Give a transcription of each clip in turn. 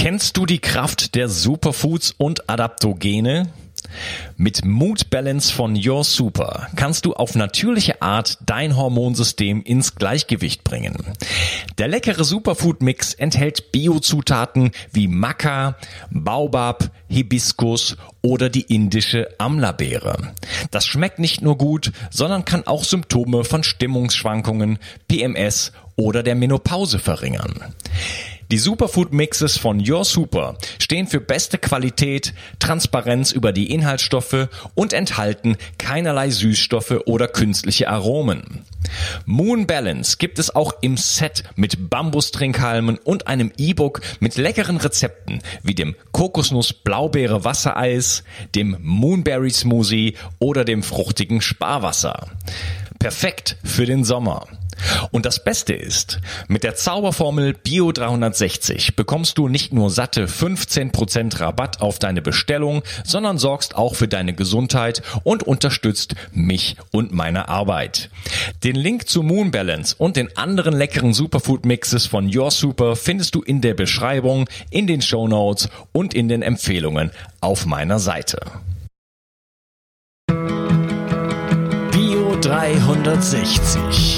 Kennst du die Kraft der Superfoods und Adaptogene? Mit Mood Balance von Your Super kannst du auf natürliche Art dein Hormonsystem ins Gleichgewicht bringen. Der leckere Superfood Mix enthält Biozutaten wie Maca, Baobab, Hibiskus oder die indische Amla-Beere. Das schmeckt nicht nur gut, sondern kann auch Symptome von Stimmungsschwankungen, PMS oder der Menopause verringern. Die Superfood Mixes von Your Super stehen für beste Qualität, Transparenz über die Inhaltsstoffe und enthalten keinerlei Süßstoffe oder künstliche Aromen. Moon Balance gibt es auch im Set mit Bambustrinkhalmen und einem E-Book mit leckeren Rezepten wie dem Kokosnuss Blaubeere Wassereis, dem Moonberry Smoothie oder dem fruchtigen Sparwasser. Perfekt für den Sommer. Und das Beste ist, mit der Zauberformel Bio 360 bekommst du nicht nur satte 15% Rabatt auf deine Bestellung, sondern sorgst auch für deine Gesundheit und unterstützt mich und meine Arbeit. Den Link zu Moon Balance und den anderen leckeren Superfood Mixes von Your Super findest du in der Beschreibung, in den Show Notes und in den Empfehlungen auf meiner Seite. Bio 360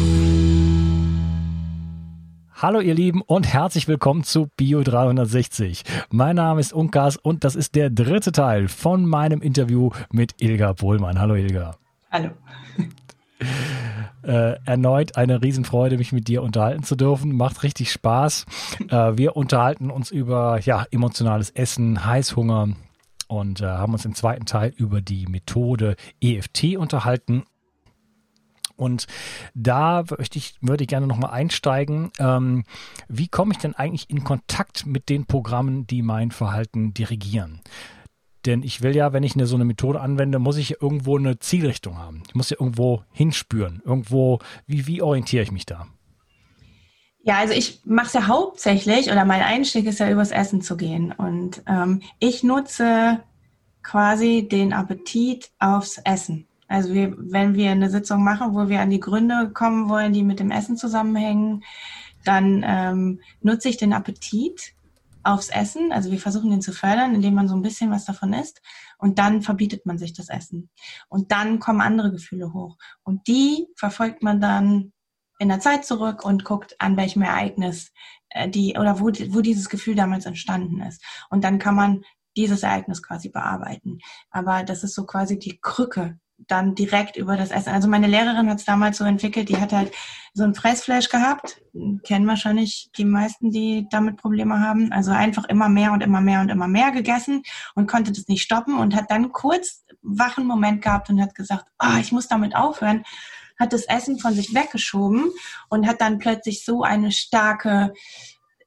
Hallo ihr Lieben und herzlich willkommen zu Bio 360. Mein Name ist Unkas und das ist der dritte Teil von meinem Interview mit Ilga Pohlmann. Hallo Ilga. Hallo. Äh, erneut eine Riesenfreude, mich mit dir unterhalten zu dürfen. Macht richtig Spaß. Äh, wir unterhalten uns über ja, emotionales Essen, Heißhunger und äh, haben uns im zweiten Teil über die Methode EFT unterhalten und da würde ich, würde ich gerne nochmal einsteigen. Ähm, wie komme ich denn eigentlich in Kontakt mit den Programmen, die mein Verhalten dirigieren? Denn ich will ja, wenn ich eine, so eine Methode anwende, muss ich irgendwo eine Zielrichtung haben. Ich muss ja irgendwo hinspüren. Irgendwo, wie, wie orientiere ich mich da? Ja, also ich mache es ja hauptsächlich, oder mein Einstieg ist ja übers Essen zu gehen. Und ähm, ich nutze quasi den Appetit aufs Essen. Also wir, wenn wir eine Sitzung machen, wo wir an die Gründe kommen wollen, die mit dem Essen zusammenhängen, dann ähm, nutze ich den Appetit aufs Essen. Also wir versuchen den zu fördern, indem man so ein bisschen was davon isst. Und dann verbietet man sich das Essen. Und dann kommen andere Gefühle hoch. Und die verfolgt man dann in der Zeit zurück und guckt, an welchem Ereignis äh, die oder wo, wo dieses Gefühl damals entstanden ist. Und dann kann man dieses Ereignis quasi bearbeiten. Aber das ist so quasi die Krücke, dann direkt über das Essen. Also meine Lehrerin hat es damals so entwickelt, die hat halt so ein Fressflash gehabt. Kennen wahrscheinlich die meisten, die damit Probleme haben. Also einfach immer mehr und immer mehr und immer mehr gegessen und konnte das nicht stoppen und hat dann kurz wachen Moment gehabt und hat gesagt, oh, ich muss damit aufhören hat das Essen von sich weggeschoben und hat dann plötzlich so eine starke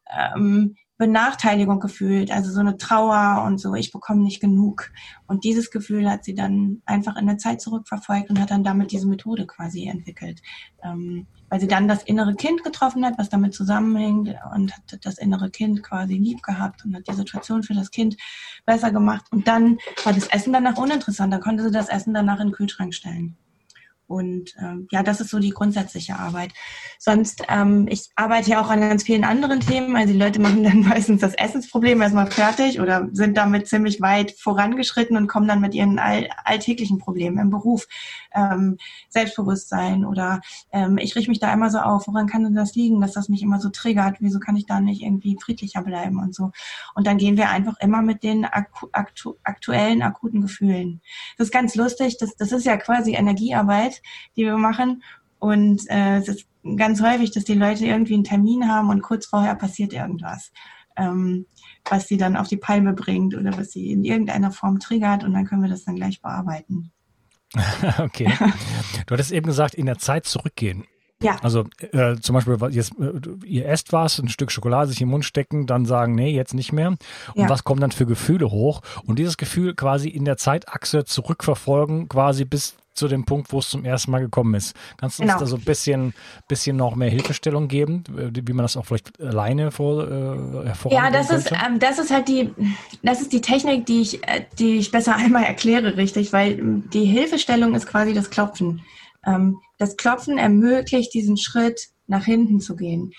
ähm, Benachteiligung gefühlt, also so eine Trauer und so, ich bekomme nicht genug. Und dieses Gefühl hat sie dann einfach in der Zeit zurückverfolgt und hat dann damit diese Methode quasi entwickelt. Ähm, weil sie dann das innere Kind getroffen hat, was damit zusammenhängt und hat das innere Kind quasi lieb gehabt und hat die Situation für das Kind besser gemacht. Und dann war das Essen danach uninteressant. Da konnte sie das Essen danach in den Kühlschrank stellen. Und ähm, ja, das ist so die grundsätzliche Arbeit. Sonst, ähm, ich arbeite ja auch an ganz vielen anderen Themen. Also die Leute machen dann meistens das Essensproblem erstmal fertig oder sind damit ziemlich weit vorangeschritten und kommen dann mit ihren all, alltäglichen Problemen im Beruf, ähm, Selbstbewusstsein oder ähm, ich richte mich da immer so auf, woran kann denn das liegen, dass das mich immer so triggert? Wieso kann ich da nicht irgendwie friedlicher bleiben und so? Und dann gehen wir einfach immer mit den aktu aktu aktuellen, akuten Gefühlen. Das ist ganz lustig. Das, das ist ja quasi Energiearbeit Arbeit, die wir machen. Und äh, es ist ganz häufig, dass die Leute irgendwie einen Termin haben und kurz vorher passiert irgendwas, ähm, was sie dann auf die Palme bringt oder was sie in irgendeiner Form triggert und dann können wir das dann gleich bearbeiten. okay. Du hattest eben gesagt, in der Zeit zurückgehen. Ja. Also äh, zum Beispiel, jetzt, äh, ihr esst was, ein Stück Schokolade sich im Mund stecken, dann sagen, nee, jetzt nicht mehr. Und ja. was kommen dann für Gefühle hoch? Und dieses Gefühl quasi in der Zeitachse zurückverfolgen, quasi bis zu dem Punkt, wo es zum ersten Mal gekommen ist. Kannst du genau. uns da so ein bisschen, bisschen noch mehr Hilfestellung geben, wie man das auch vielleicht alleine vor, äh, Ja, das ist, ähm, das ist halt die, das ist die Technik, die ich, äh, die ich besser einmal erkläre, richtig, weil die Hilfestellung ist quasi das Klopfen. Ähm, das Klopfen ermöglicht diesen Schritt nach hinten zu gehen.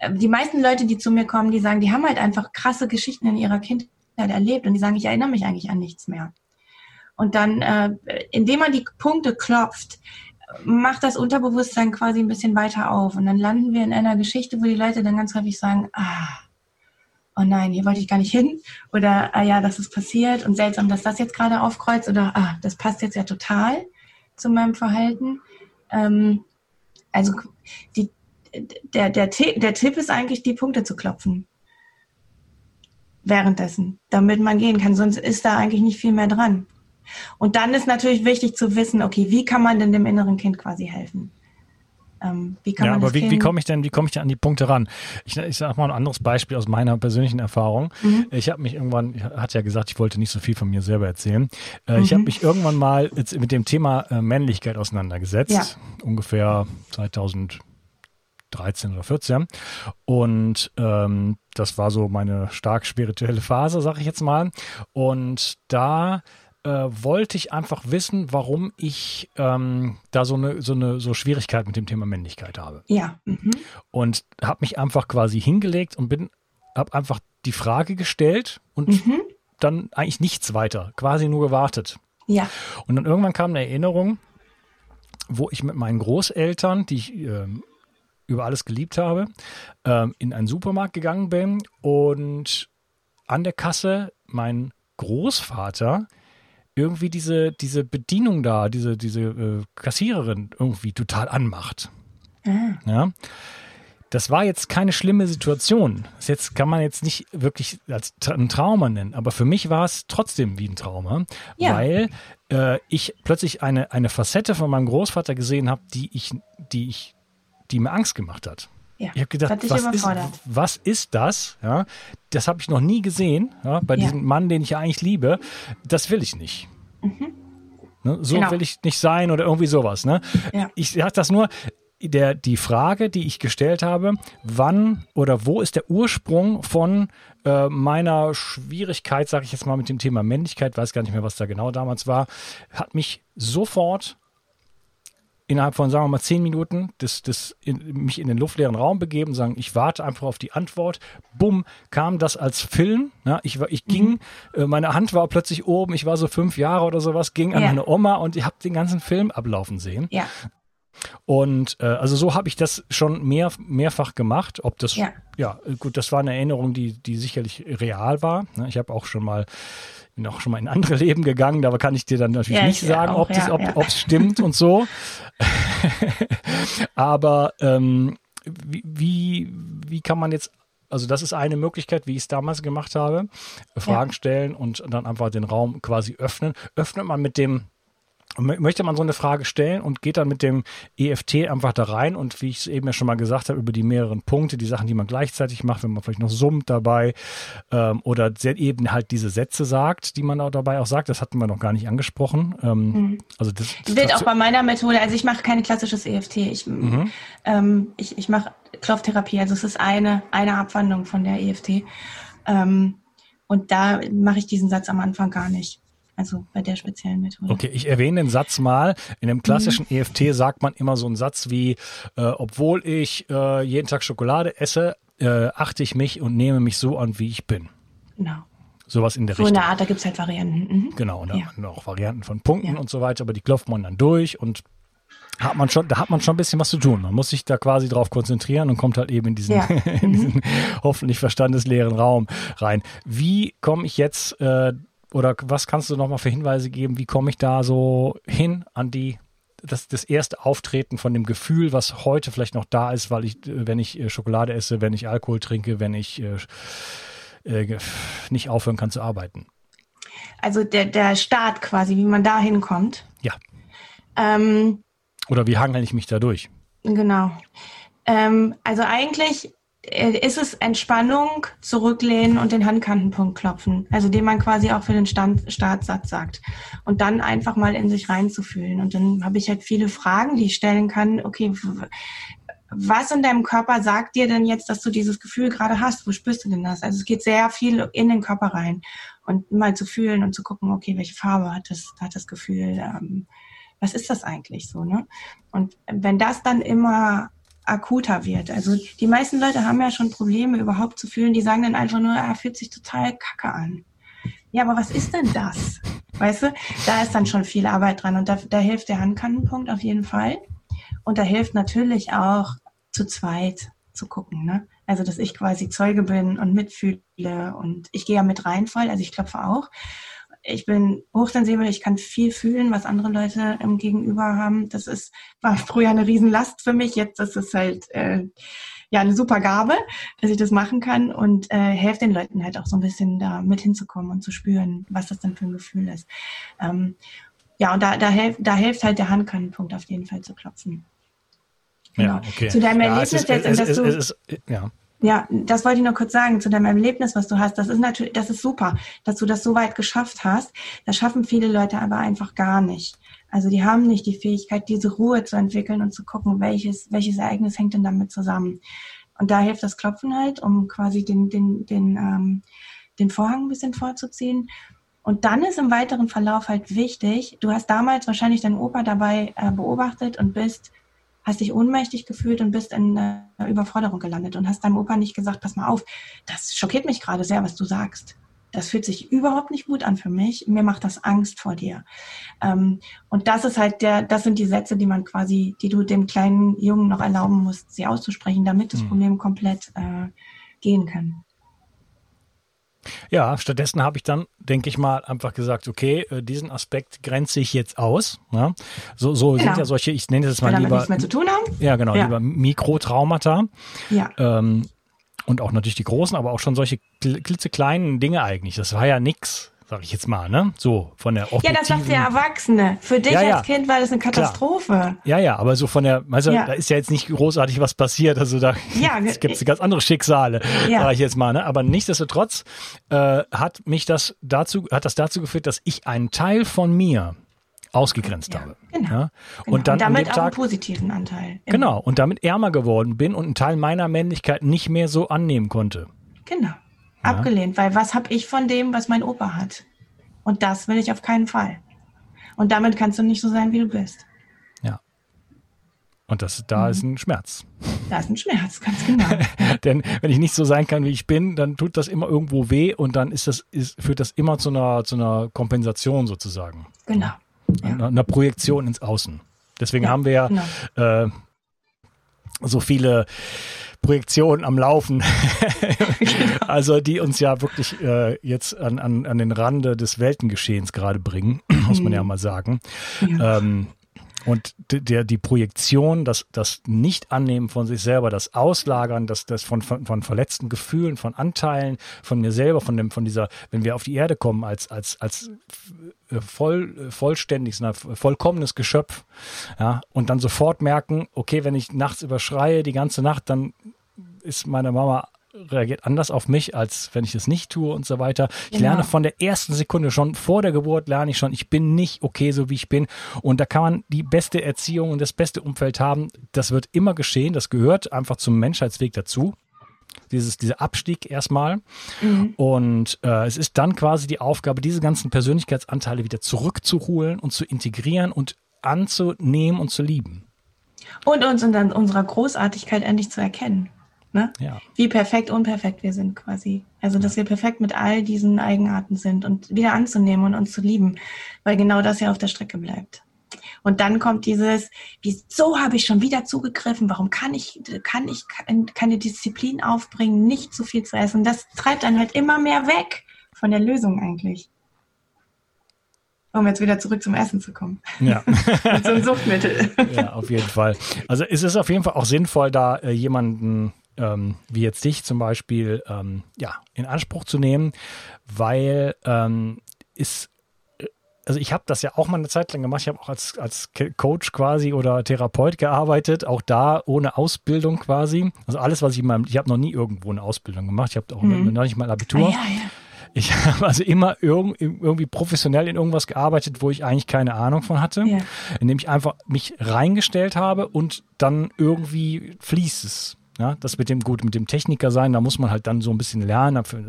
Äh, die meisten Leute, die zu mir kommen, die sagen, die haben halt einfach krasse Geschichten in ihrer Kindheit erlebt und die sagen, ich erinnere mich eigentlich an nichts mehr. Und dann, äh, indem man die Punkte klopft, macht das Unterbewusstsein quasi ein bisschen weiter auf. Und dann landen wir in einer Geschichte, wo die Leute dann ganz häufig sagen, ah, oh nein, hier wollte ich gar nicht hin. Oder, ah ja, das ist passiert und seltsam, dass das jetzt gerade aufkreuzt. Oder, ah, das passt jetzt ja total zu meinem Verhalten. Ähm, also die, der, der, der Tipp ist eigentlich, die Punkte zu klopfen. Währenddessen, damit man gehen kann. Sonst ist da eigentlich nicht viel mehr dran. Und dann ist natürlich wichtig zu wissen, okay, wie kann man denn dem inneren Kind quasi helfen? Ähm, wie kann ja, man aber wie, wie komme ich denn, wie komme ich denn an die Punkte ran? Ich, ich sage mal ein anderes Beispiel aus meiner persönlichen Erfahrung. Mhm. Ich habe mich irgendwann, ich hatte ja gesagt, ich wollte nicht so viel von mir selber erzählen. Äh, mhm. Ich habe mich irgendwann mal jetzt mit dem Thema äh, Männlichkeit auseinandergesetzt, ja. ungefähr 2000 13 oder 14. Und ähm, das war so meine stark spirituelle Phase, sag ich jetzt mal. Und da äh, wollte ich einfach wissen, warum ich ähm, da so eine, so eine so Schwierigkeit mit dem Thema Männlichkeit habe. Ja. Mhm. Und habe mich einfach quasi hingelegt und bin, habe einfach die Frage gestellt und mhm. dann eigentlich nichts weiter, quasi nur gewartet. Ja. Und dann irgendwann kam eine Erinnerung, wo ich mit meinen Großeltern, die ich äh, über alles geliebt habe, äh, in einen Supermarkt gegangen bin und an der Kasse mein Großvater irgendwie diese, diese Bedienung da, diese, diese äh, Kassiererin irgendwie total anmacht. Mhm. Ja. Das war jetzt keine schlimme Situation. Das jetzt kann man jetzt nicht wirklich als ein Trauma nennen, aber für mich war es trotzdem wie ein Trauma, ja. weil äh, ich plötzlich eine, eine Facette von meinem Großvater gesehen habe, die ich, die ich, die mir Angst gemacht hat. Ja, ich habe gedacht, was ist, was ist, das? Ja, das habe ich noch nie gesehen ja, bei ja. diesem Mann, den ich eigentlich liebe. Das will ich nicht. Mhm. Ne, so genau. will ich nicht sein oder irgendwie sowas. Ne? Ja. Ich sage das nur, der, die Frage, die ich gestellt habe, wann oder wo ist der Ursprung von äh, meiner Schwierigkeit, sage ich jetzt mal mit dem Thema Männlichkeit, weiß gar nicht mehr, was da genau damals war, hat mich sofort innerhalb von, sagen wir mal, zehn Minuten das, das in, mich in den luftleeren Raum begeben und sagen, ich warte einfach auf die Antwort. Bumm, kam das als Film. Ja, ich, war, ich ging, mhm. äh, meine Hand war plötzlich oben, ich war so fünf Jahre oder sowas, ging an ja. meine Oma und ich habe den ganzen Film ablaufen sehen. Ja. Und äh, also so habe ich das schon mehr, mehrfach gemacht. Ob das, ja. ja, gut, das war eine Erinnerung, die, die sicherlich real war. Ne, ich habe auch schon mal bin auch schon mal in andere Leben gegangen, da kann ich dir dann natürlich ja, nicht sagen, auch, ob es ja, ob, ja. stimmt und so. Aber ähm, wie, wie, wie kann man jetzt also das ist eine Möglichkeit, wie ich es damals gemacht habe. Fragen ja. stellen und dann einfach den Raum quasi öffnen. Öffnet man mit dem möchte man so eine Frage stellen und geht dann mit dem EFT einfach da rein und wie ich es eben ja schon mal gesagt habe, über die mehreren Punkte, die Sachen, die man gleichzeitig macht, wenn man vielleicht noch summt dabei ähm, oder eben halt diese Sätze sagt, die man auch dabei auch sagt, das hatten wir noch gar nicht angesprochen. Ähm, mhm. Also das, das wird auch bei meiner Methode, also ich mache kein klassisches EFT, ich, mhm. ähm, ich, ich mache Klopftherapie, also es ist eine, eine Abwandlung von der EFT. Ähm, und da mache ich diesen Satz am Anfang gar nicht. Also bei der speziellen Methode. Okay, ich erwähne den Satz mal. In dem klassischen mhm. EFT sagt man immer so einen Satz wie, äh, obwohl ich äh, jeden Tag Schokolade esse, äh, achte ich mich und nehme mich so an, wie ich bin. Genau. Sowas in der so Richtung. So eine Art, da gibt es halt Varianten. Mhm. Genau, und da ja. haben auch Varianten von Punkten ja. und so weiter, aber die klopft man dann durch und hat man schon, da hat man schon ein bisschen was zu tun. Man muss sich da quasi drauf konzentrieren und kommt halt eben in diesen, ja. in diesen mhm. hoffentlich verstandesleeren Raum rein. Wie komme ich jetzt äh, oder was kannst du nochmal für Hinweise geben? Wie komme ich da so hin an die das, das erste Auftreten von dem Gefühl, was heute vielleicht noch da ist, weil ich, wenn ich äh, Schokolade esse, wenn ich Alkohol trinke, wenn ich äh, äh, nicht aufhören kann zu arbeiten. Also der, der Start quasi, wie man da hinkommt. Ja. Ähm, Oder wie hangel ich mich da durch? Genau. Ähm, also eigentlich äh, ist es Entspannung, zurücklehnen und den Handkantenpunkt klopfen, also den man quasi auch für den Stand, Startsatz sagt. Und dann einfach mal in sich reinzufühlen. Und dann habe ich halt viele Fragen, die ich stellen kann. Okay, was in deinem Körper sagt dir denn jetzt, dass du dieses Gefühl gerade hast? Wo spürst du denn das? Also es geht sehr viel in den Körper rein und mal zu fühlen und zu gucken, okay, welche Farbe hat das, hat das Gefühl? Ähm, was ist das eigentlich so? Ne? Und wenn das dann immer akuter wird. Also die meisten Leute haben ja schon Probleme überhaupt zu fühlen. Die sagen dann einfach nur, er fühlt sich total kacke an. Ja, aber was ist denn das? Weißt du, da ist dann schon viel Arbeit dran und da, da hilft der Handkantenpunkt auf jeden Fall. Und da hilft natürlich auch zu zweit zu gucken, ne? Also, dass ich quasi Zeuge bin und mitfühle und ich gehe ja mit rein voll, also ich klopfe auch ich bin hochsensibel, ich kann viel fühlen, was andere Leute im Gegenüber haben. Das ist, war früher eine Riesenlast für mich. Jetzt ist es halt äh, ja eine super Gabe, dass ich das machen kann und äh, helfe den Leuten halt auch so ein bisschen da mit hinzukommen und zu spüren, was das denn für ein Gefühl ist. Ähm, ja, und da, da, helf, da hilft halt der Handkantenpunkt auf jeden Fall zu klopfen. Genau. Ja, okay. Zu deinem Erlebnis ja, ist, jetzt, es, es, es, ist, ja. Ja, das wollte ich nur kurz sagen zu deinem Erlebnis, was du hast. Das ist natürlich, das ist super, dass du das so weit geschafft hast. Das schaffen viele Leute aber einfach gar nicht. Also die haben nicht die Fähigkeit, diese Ruhe zu entwickeln und zu gucken, welches, welches Ereignis hängt denn damit zusammen. Und da hilft das Klopfen halt, um quasi den, den, den, ähm, den Vorhang ein bisschen vorzuziehen. Und dann ist im weiteren Verlauf halt wichtig, du hast damals wahrscheinlich deinen Opa dabei äh, beobachtet und bist hast dich ohnmächtig gefühlt und bist in einer Überforderung gelandet und hast deinem Opa nicht gesagt, pass mal auf, das schockiert mich gerade sehr, was du sagst. Das fühlt sich überhaupt nicht gut an für mich. Mir macht das Angst vor dir. Ähm, und das ist halt der, das sind die Sätze, die man quasi, die du dem kleinen Jungen noch erlauben musst, sie auszusprechen, damit das. Problem komplett äh, gehen kann. Ja, stattdessen habe ich dann, denke ich mal, einfach gesagt, okay, äh, diesen Aspekt grenze ich jetzt aus. Ja? So, so genau. sind ja solche, ich nenne das mal lieber. nichts mehr zu tun haben. Ja, genau, ja. lieber Mikrotraumata. Ja. Ähm, und auch natürlich die großen, aber auch schon solche klitzekleinen Dinge eigentlich. Das war ja nix sag ich jetzt mal, ne? So von der Ja, das sagt der Erwachsene. Für dich ja, ja. als Kind war das eine Katastrophe. Klar. Ja, ja, aber so von der, also ja. da ist ja jetzt nicht großartig was passiert. Also da ja, gibt es ganz andere Schicksale, ja. sag ich jetzt mal, ne? Aber nichtsdestotrotz äh, hat mich das dazu, hat das dazu geführt, dass ich einen Teil von mir ausgegrenzt habe. Genau, ja? genau. Und dann und damit auch Tag, einen positiven Anteil. Genau, und damit ärmer geworden bin und einen Teil meiner Männlichkeit nicht mehr so annehmen konnte. Genau abgelehnt, weil was habe ich von dem, was mein Opa hat? Und das will ich auf keinen Fall. Und damit kannst du nicht so sein, wie du bist. Ja. Und das, da mhm. ist ein Schmerz. Da ist ein Schmerz, ganz genau. Denn wenn ich nicht so sein kann, wie ich bin, dann tut das immer irgendwo weh und dann ist das, ist, führt das immer zu einer, zu einer Kompensation sozusagen. Genau. Ja. Einer, einer Projektion ins Außen. Deswegen ja, haben wir ja genau. äh, so viele Projektionen am Laufen. also die uns ja wirklich äh, jetzt an, an, an den Rande des Weltengeschehens gerade bringen, muss man ja mhm. mal sagen. Ja. Ähm, und der, die Projektion, das, das Nicht-Annehmen von sich selber, das Auslagern, das, das von, von, von verletzten Gefühlen, von Anteilen, von mir selber, von dem, von dieser, wenn wir auf die Erde kommen, als, als, als äh, voll, vollständiges, vollkommenes Geschöpf, ja, und dann sofort merken, okay, wenn ich nachts überschreie, die ganze Nacht, dann ist meine Mama reagiert anders auf mich, als wenn ich es nicht tue und so weiter. Ich genau. lerne von der ersten Sekunde schon, vor der Geburt lerne ich schon, ich bin nicht okay, so wie ich bin. Und da kann man die beste Erziehung und das beste Umfeld haben. Das wird immer geschehen. Das gehört einfach zum Menschheitsweg dazu. Dieses, dieser Abstieg erstmal. Mhm. Und äh, es ist dann quasi die Aufgabe, diese ganzen Persönlichkeitsanteile wieder zurückzuholen und zu integrieren und anzunehmen und zu lieben. Und uns in unserer Großartigkeit endlich zu erkennen. Ne? Ja. Wie perfekt, unperfekt wir sind quasi. Also, dass wir perfekt mit all diesen Eigenarten sind und wieder anzunehmen und uns zu lieben, weil genau das ja auf der Strecke bleibt. Und dann kommt dieses, wieso habe ich schon wieder zugegriffen? Warum kann ich, kann ich keine Disziplin aufbringen, nicht zu viel zu essen? Das treibt dann halt immer mehr weg von der Lösung eigentlich. Um jetzt wieder zurück zum Essen zu kommen. Ja. zum Suchtmittel. Ja, auf jeden Fall. Also es ist auf jeden Fall auch sinnvoll, da äh, jemanden ähm, wie jetzt dich zum Beispiel, ähm, ja, in Anspruch zu nehmen, weil ähm, ist äh, also ich habe das ja auch mal eine Zeit lang gemacht. Ich habe auch als, als Coach quasi oder Therapeut gearbeitet, auch da ohne Ausbildung quasi. Also alles, was ich in meinem, ich habe noch nie irgendwo eine Ausbildung gemacht. Ich habe auch mhm. noch nicht mal Abitur. Ah, ja, ja. Ich habe also immer irg irgendwie professionell in irgendwas gearbeitet, wo ich eigentlich keine Ahnung von hatte, ja. indem ich einfach mich reingestellt habe und dann irgendwie fließt es. Ja, das mit dem gut, mit dem Techniker sein, da muss man halt dann so ein bisschen lernen. Dafür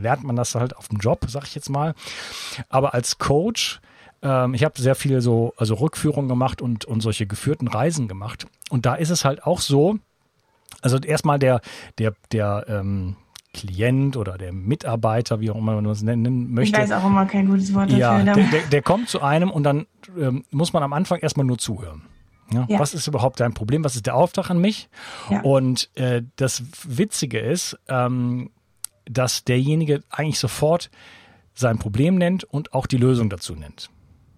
lernt man das halt auf dem Job, sag ich jetzt mal. Aber als Coach, ähm, ich habe sehr viele so, also Rückführungen gemacht und, und solche geführten Reisen gemacht. Und da ist es halt auch so, also erstmal der, der, der, ähm, Klient oder der Mitarbeiter, wie auch immer man es nennen möchte. Ich weiß auch immer kein gutes Wort dafür. Ja, der, der, der kommt zu einem und dann ähm, muss man am Anfang erstmal nur zuhören. Ja, ja. Was ist überhaupt dein Problem? Was ist der Auftrag an mich? Ja. Und äh, das Witzige ist, ähm, dass derjenige eigentlich sofort sein Problem nennt und auch die Lösung dazu nennt.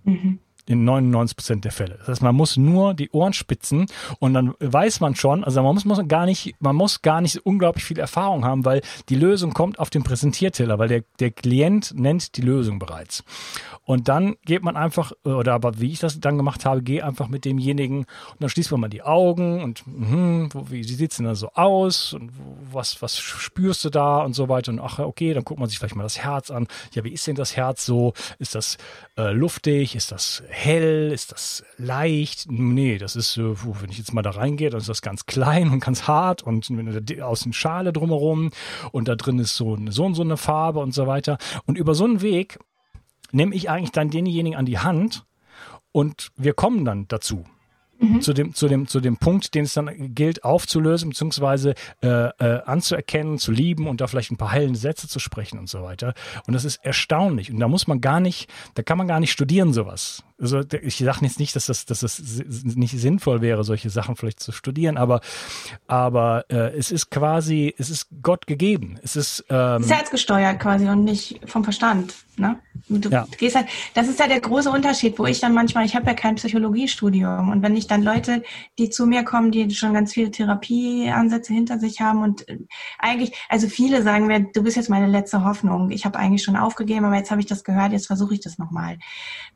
Mhm in 99 Prozent der Fälle. Das heißt, man muss nur die Ohren spitzen und dann weiß man schon, also man muss, muss gar nicht, man muss gar nicht unglaublich viel Erfahrung haben, weil die Lösung kommt auf den Präsentierteller, weil der, der Klient nennt die Lösung bereits. Und dann geht man einfach, oder aber wie ich das dann gemacht habe, gehe einfach mit demjenigen und dann schließt man mal die Augen und hm, wie sieht's denn da so aus und was, was spürst du da und so weiter und ach, okay, dann guckt man sich vielleicht mal das Herz an. Ja, wie ist denn das Herz so? Ist das äh, luftig? Ist das hell? Ist das leicht? Nee, das ist, äh, wenn ich jetzt mal da reingehe, dann ist das ganz klein und ganz hart und außen Schale drumherum und da drin ist so, so und so eine Farbe und so weiter. Und über so einen Weg nehme ich eigentlich dann denjenigen an die Hand und wir kommen dann dazu. Mhm. Zu, dem, zu, dem, zu dem Punkt, den es dann gilt aufzulösen, beziehungsweise äh, äh, anzuerkennen, zu lieben und da vielleicht ein paar heilende Sätze zu sprechen und so weiter. Und das ist erstaunlich. Und da muss man gar nicht, da kann man gar nicht studieren, sowas also ich sage jetzt nicht, dass das, dass das nicht sinnvoll wäre, solche Sachen vielleicht zu studieren, aber, aber äh, es ist quasi, es ist Gott gegeben. Es ist ähm, herzgesteuert quasi und nicht vom Verstand. Ne? Du ja. gehst halt, das ist ja der große Unterschied, wo ich dann manchmal, ich habe ja kein Psychologiestudium und wenn ich dann Leute, die zu mir kommen, die schon ganz viele Therapieansätze hinter sich haben und äh, eigentlich, also viele sagen mir, du bist jetzt meine letzte Hoffnung. Ich habe eigentlich schon aufgegeben, aber jetzt habe ich das gehört, jetzt versuche ich das nochmal.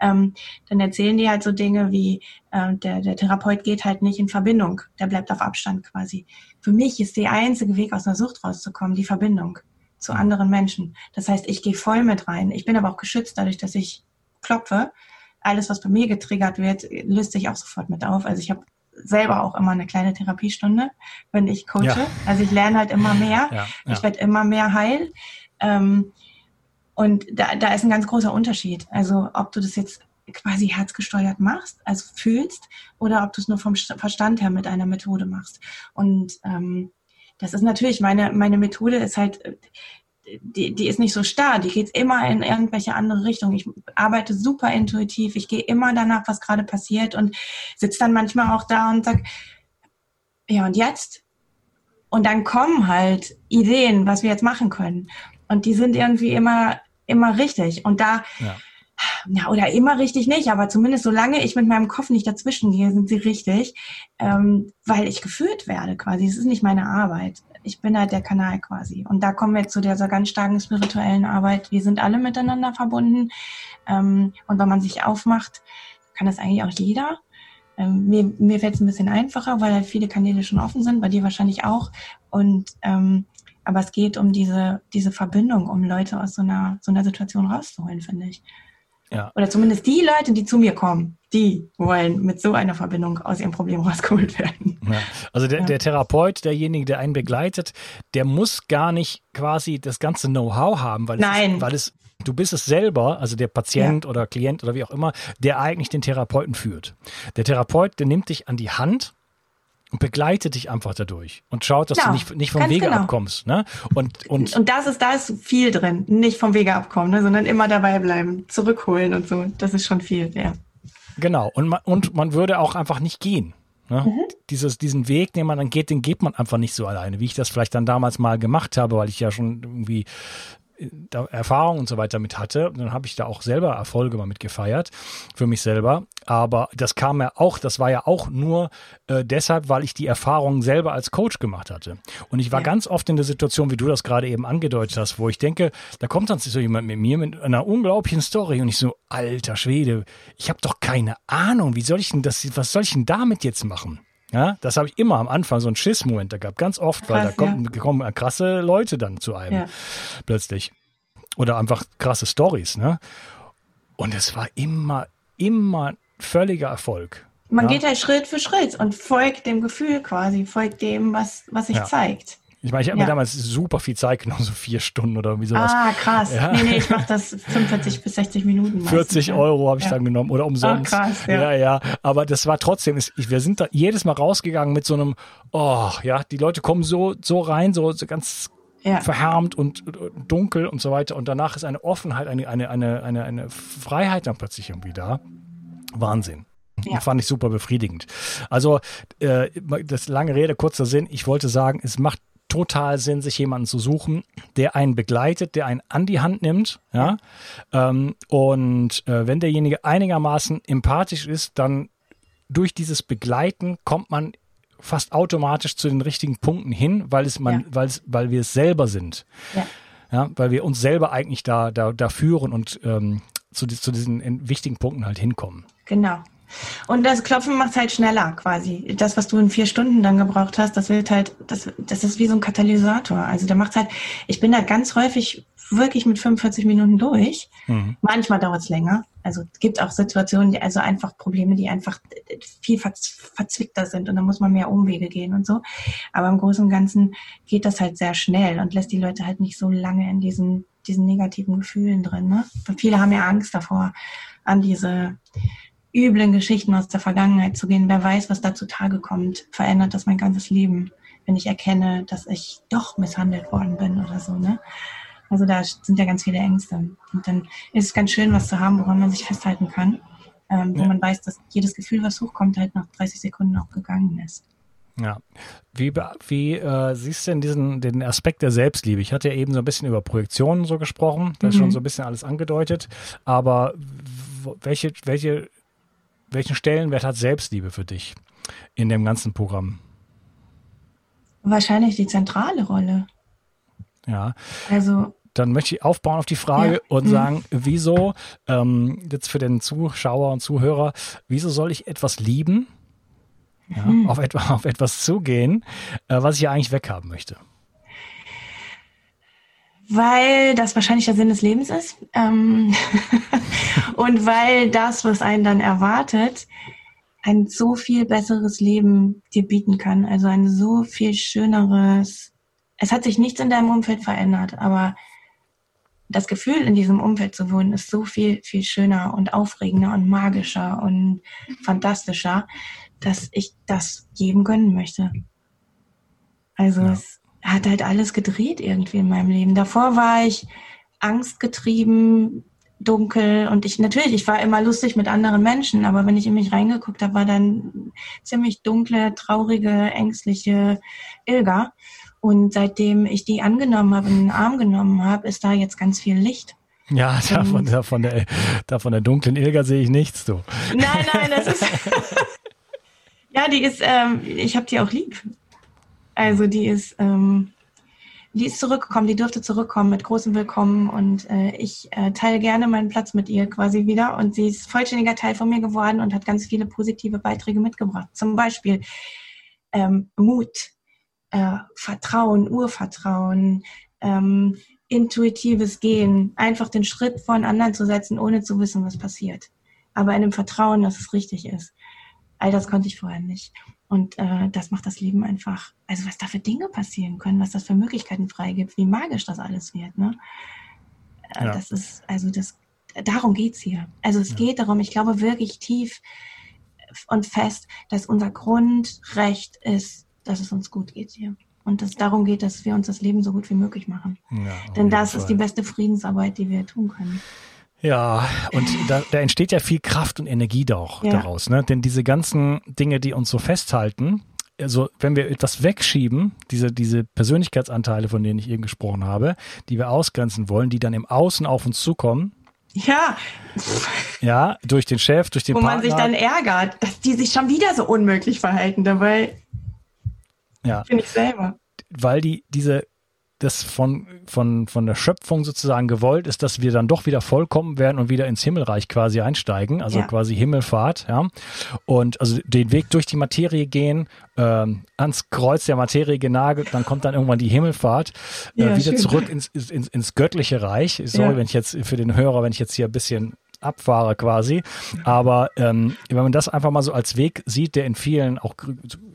Ähm, dann erzählen die halt so Dinge wie, äh, der, der Therapeut geht halt nicht in Verbindung, der bleibt auf Abstand quasi. Für mich ist der einzige Weg aus einer Sucht rauszukommen, die Verbindung zu anderen Menschen. Das heißt, ich gehe voll mit rein. Ich bin aber auch geschützt dadurch, dass ich klopfe. Alles, was bei mir getriggert wird, löst sich auch sofort mit auf. Also ich habe selber auch immer eine kleine Therapiestunde, wenn ich coache. Ja. Also ich lerne halt immer mehr. Ja, ja. Ich werde immer mehr heil. Ähm, und da, da ist ein ganz großer Unterschied. Also ob du das jetzt quasi herzgesteuert machst, also fühlst, oder ob du es nur vom Verstand her mit einer Methode machst. Und ähm, das ist natürlich, meine, meine Methode ist halt, die, die ist nicht so starr, die geht immer in irgendwelche andere Richtungen. Ich arbeite super intuitiv, ich gehe immer danach, was gerade passiert und sitze dann manchmal auch da und sag, ja und jetzt? Und dann kommen halt Ideen, was wir jetzt machen können. Und die sind irgendwie immer, immer richtig. Und da, ja. Ja oder immer richtig nicht, aber zumindest solange ich mit meinem Kopf nicht dazwischen gehe, sind sie richtig, ähm, weil ich geführt werde quasi. Es ist nicht meine Arbeit ich bin halt der Kanal quasi. Und da kommen wir zu dieser ganz starken spirituellen Arbeit. Wir sind alle miteinander verbunden. Ähm, und wenn man sich aufmacht, kann das eigentlich auch jeder. Ähm, mir mir fällt es ein bisschen einfacher, weil halt viele Kanäle schon offen sind, bei dir wahrscheinlich auch. Und ähm, aber es geht um diese, diese Verbindung, um Leute aus so einer, so einer Situation rauszuholen, finde ich. Ja. Oder zumindest die Leute, die zu mir kommen, die wollen mit so einer Verbindung aus ihrem Problem rausgeholt werden. Ja. Also der, ja. der Therapeut, derjenige, der einen begleitet, der muss gar nicht quasi das ganze Know-how haben, weil Nein. Es, weil es du bist es selber, also der Patient oder Klient oder wie auch immer, der eigentlich den Therapeuten führt. Der Therapeut, der nimmt dich an die Hand und begleitet dich einfach dadurch und schaut, dass ja, du nicht, nicht vom Wege genau. abkommst. Ne? Und, und, und das ist, da ist viel drin. Nicht vom Wege abkommen, ne? sondern immer dabei bleiben, zurückholen und so. Das ist schon viel, ja. Genau. Und man, und man würde auch einfach nicht gehen. Ne? Mhm. Dieses, diesen Weg, den man dann geht, den geht man einfach nicht so alleine, wie ich das vielleicht dann damals mal gemacht habe, weil ich ja schon irgendwie Erfahrung und so weiter mit hatte. Dann habe ich da auch selber Erfolge mal mit gefeiert für mich selber. Aber das kam ja auch, das war ja auch nur äh, deshalb, weil ich die Erfahrung selber als Coach gemacht hatte. Und ich war ja. ganz oft in der Situation, wie du das gerade eben angedeutet hast, wo ich denke, da kommt dann so jemand mit mir mit einer unglaublichen Story und ich so, alter Schwede, ich habe doch keine Ahnung, wie soll ich denn das, was soll ich denn damit jetzt machen? Ja, das habe ich immer am Anfang so einen Schiss-Moment da gehabt, ganz oft, weil Krass, da kommen, ja. kommen krasse Leute dann zu einem ja. plötzlich. Oder einfach krasse Stories, ne? Und es war immer, immer völliger Erfolg. Man ja? geht halt Schritt für Schritt und folgt dem Gefühl quasi, folgt dem, was, was sich zeigt. Ich meine, ich habe ja. mir damals super viel Zeit genommen, so vier Stunden oder wie sowas. Ah, krass. Ja. Nee, nee, ich mache das 45 bis 60 Minuten. Meistens, 40 ja. Euro habe ich dann genommen oder umsonst. Ah, krass, ja. ja, ja. Aber das war trotzdem, wir sind da jedes Mal rausgegangen mit so einem, oh, ja, die Leute kommen so, so rein, so, so ganz verhärmt und dunkel und so weiter. Und danach ist eine Offenheit, eine, eine, eine, eine, eine Freiheit dann plötzlich irgendwie da. Wahnsinn. Ja. Fand ich super befriedigend. Also, äh, das lange Rede, kurzer Sinn. Ich wollte sagen, es macht total Sinn, sich jemanden zu suchen, der einen begleitet, der einen an die Hand nimmt. Ja? Ähm, und äh, wenn derjenige einigermaßen empathisch ist, dann durch dieses Begleiten kommt man fast automatisch zu den richtigen Punkten hin, weil es man, ja. weil es, weil wir es selber sind. Ja. ja. weil wir uns selber eigentlich da, da, da führen und ähm, zu, zu diesen wichtigen Punkten halt hinkommen. Genau. Und das Klopfen macht halt schneller quasi. Das, was du in vier Stunden dann gebraucht hast, das wird halt, das, das ist wie so ein Katalysator. Also der macht halt, ich bin da ganz häufig wirklich mit 45 Minuten durch. Mhm. Manchmal dauert es länger. Also es gibt auch Situationen, die, also einfach Probleme, die einfach viel verzwickter sind und da muss man mehr Umwege gehen und so. Aber im Großen und Ganzen geht das halt sehr schnell und lässt die Leute halt nicht so lange in diesen, diesen negativen Gefühlen drin. Ne? Viele haben ja Angst davor, an diese üblen Geschichten aus der Vergangenheit zu gehen. Wer weiß, was da zutage kommt, verändert das mein ganzes Leben, wenn ich erkenne, dass ich doch misshandelt worden bin oder so. Ne? Also da sind ja ganz viele Ängste. Und dann ist es ganz schön, was zu haben, woran man sich festhalten kann, ähm, wo ja. man weiß, dass jedes Gefühl, was hochkommt, halt nach 30 Sekunden auch gegangen ist. Ja. Wie, wie äh, siehst du denn diesen den Aspekt der Selbstliebe? Ich hatte ja eben so ein bisschen über Projektionen so gesprochen, da ist mhm. schon so ein bisschen alles angedeutet. Aber welche, welche welchen Stellenwert hat Selbstliebe für dich in dem ganzen Programm? Wahrscheinlich die zentrale Rolle. Ja. Also. Dann möchte ich aufbauen auf die Frage ja. und mhm. sagen, wieso, ähm, jetzt für den Zuschauer und Zuhörer, wieso soll ich etwas lieben, ja, mhm. auf, etwa, auf etwas zugehen, äh, was ich ja eigentlich weghaben möchte? Weil das wahrscheinlich der Sinn des Lebens ist. Ähm und weil das, was einen dann erwartet, ein so viel besseres Leben dir bieten kann. Also ein so viel schöneres. Es hat sich nichts in deinem Umfeld verändert, aber das Gefühl, in diesem Umfeld zu wohnen, ist so viel, viel schöner und aufregender und magischer und fantastischer, dass ich das jedem gönnen möchte. Also ja. es hat halt alles gedreht irgendwie in meinem Leben. Davor war ich angstgetrieben, dunkel und ich natürlich, ich war immer lustig mit anderen Menschen, aber wenn ich in mich reingeguckt habe, war dann ziemlich dunkle, traurige, ängstliche Ilga. Und seitdem ich die angenommen habe, in den Arm genommen habe, ist da jetzt ganz viel Licht. Ja, davon, davon, der, davon der dunklen Ilga sehe ich nichts, du. Nein, nein, das ist. ja, die ist, ähm, ich habe die auch lieb. Also die ist, ähm, die ist zurückgekommen, die durfte zurückkommen mit großem Willkommen und äh, ich äh, teile gerne meinen Platz mit ihr quasi wieder und sie ist vollständiger Teil von mir geworden und hat ganz viele positive Beiträge mitgebracht. Zum Beispiel ähm, Mut, äh, Vertrauen, Urvertrauen, ähm, intuitives Gehen, einfach den Schritt von anderen zu setzen, ohne zu wissen, was passiert. Aber in dem Vertrauen, dass es richtig ist. All das konnte ich vorher nicht. Und äh, das macht das Leben einfach, also was da für Dinge passieren können, was das für Möglichkeiten freigibt, wie magisch das alles wird. Ne? Äh, ja. Das ist, also das, darum geht's hier. Also es ja. geht darum, ich glaube wirklich tief und fest, dass unser Grundrecht ist, dass es uns gut geht hier. Und dass darum geht, dass wir uns das Leben so gut wie möglich machen. Ja, Denn das Fall. ist die beste Friedensarbeit, die wir tun können. Ja, und da, da entsteht ja viel Kraft und Energie doch, ja. daraus. Ne? Denn diese ganzen Dinge, die uns so festhalten, also wenn wir etwas wegschieben, diese, diese Persönlichkeitsanteile, von denen ich eben gesprochen habe, die wir ausgrenzen wollen, die dann im Außen auf uns zukommen. Ja. Ja, durch den Chef, durch den Wo Partner. man sich dann ärgert, dass die sich schon wieder so unmöglich verhalten dabei. Ja. Finde ich selber. Weil die, diese das von, von, von der Schöpfung sozusagen gewollt ist, dass wir dann doch wieder vollkommen werden und wieder ins Himmelreich quasi einsteigen, also ja. quasi Himmelfahrt, ja. Und also den Weg durch die Materie gehen, ähm, ans Kreuz der Materie genagelt, dann kommt dann irgendwann die Himmelfahrt, äh, ja, wieder schön. zurück ins, ins, ins göttliche Reich. Sorry, ja. wenn ich jetzt für den Hörer, wenn ich jetzt hier ein bisschen abfahre quasi. Aber ähm, wenn man das einfach mal so als Weg sieht, der in vielen auch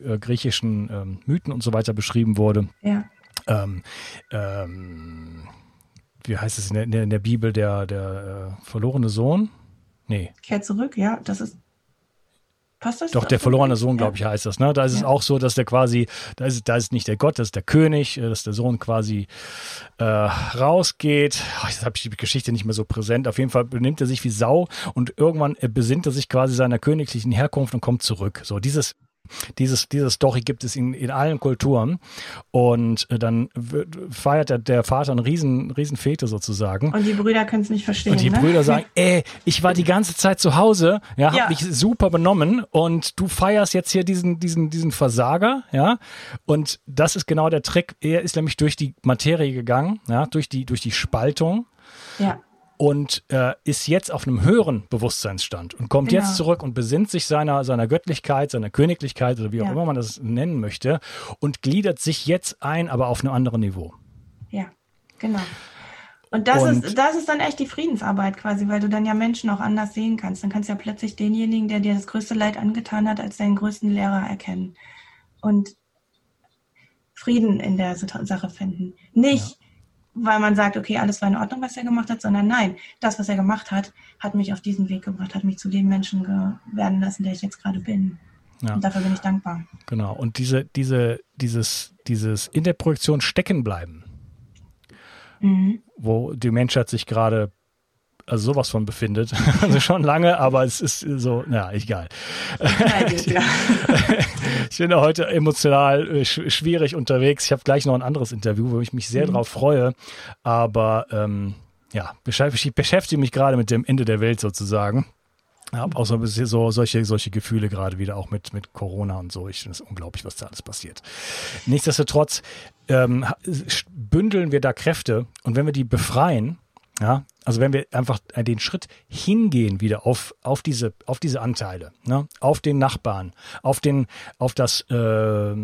äh, griechischen ähm, Mythen und so weiter beschrieben wurde, ja ähm, ähm, wie heißt es in der, in der Bibel, der, der äh, verlorene Sohn? Nee. Kehrt zurück, ja, das ist. Passt das? Doch, der verlorene Sohn, glaube ich, heißt das. Ne? Da ist ja. es auch so, dass der quasi, da ist, da ist nicht der Gott, das ist der König, äh, dass der Sohn quasi äh, rausgeht. Ach, jetzt habe ich die Geschichte nicht mehr so präsent. Auf jeden Fall benimmt er sich wie Sau und irgendwann besinnt er sich quasi seiner königlichen Herkunft und kommt zurück. So, dieses dieses, diese Story gibt es in, in allen Kulturen. Und äh, dann feiert der, der Vater eine riesen, riesen Fete sozusagen. Und die Brüder können es nicht verstehen. Und die ne? Brüder sagen, ey, ich war die ganze Zeit zu Hause, ja, hab ja. mich super benommen und du feierst jetzt hier diesen, diesen, diesen Versager, ja. Und das ist genau der Trick. Er ist nämlich durch die Materie gegangen, ja, durch die, durch die Spaltung. Ja und äh, ist jetzt auf einem höheren Bewusstseinsstand und kommt genau. jetzt zurück und besinnt sich seiner, seiner Göttlichkeit, seiner Königlichkeit oder wie auch ja. immer man das nennen möchte und gliedert sich jetzt ein, aber auf einem anderen Niveau. Ja, genau. Und das, und ist, das ist dann echt die Friedensarbeit quasi, weil du dann ja Menschen auch anders sehen kannst. Dann kannst du ja plötzlich denjenigen, der dir das größte Leid angetan hat, als deinen größten Lehrer erkennen. Und Frieden in der Sache finden. Nicht, ja weil man sagt, okay, alles war in Ordnung, was er gemacht hat, sondern nein, das, was er gemacht hat, hat mich auf diesen Weg gebracht, hat mich zu dem Menschen werden lassen, der ich jetzt gerade bin. Ja. Und dafür bin ich dankbar. Genau. Und diese, diese, dieses, dieses in der Projektion stecken bleiben, mhm. wo die Menschheit sich gerade also sowas von befindet. Also schon lange, aber es ist so, na, egal. ich bin da heute emotional äh, schwierig unterwegs. Ich habe gleich noch ein anderes Interview, wo ich mich sehr mhm. drauf freue. Aber ähm, ja, ich beschäftige mich gerade mit dem Ende der Welt sozusagen. Ich habe auch so, so solche, solche Gefühle gerade wieder auch mit, mit Corona und so. Ich finde es unglaublich, was da alles passiert. Nichtsdestotrotz ähm, bündeln wir da Kräfte und wenn wir die befreien, ja, also wenn wir einfach den Schritt hingehen wieder auf, auf diese, auf diese Anteile, ne, auf den Nachbarn, auf den, auf das, äh,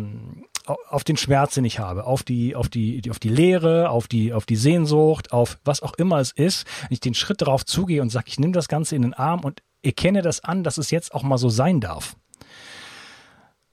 auf den Schmerz, den ich habe, auf die, auf die, auf die Leere, auf die, auf die Sehnsucht, auf was auch immer es ist, wenn ich den Schritt darauf zugehe und sage, ich nehme das Ganze in den Arm und erkenne das an, dass es jetzt auch mal so sein darf.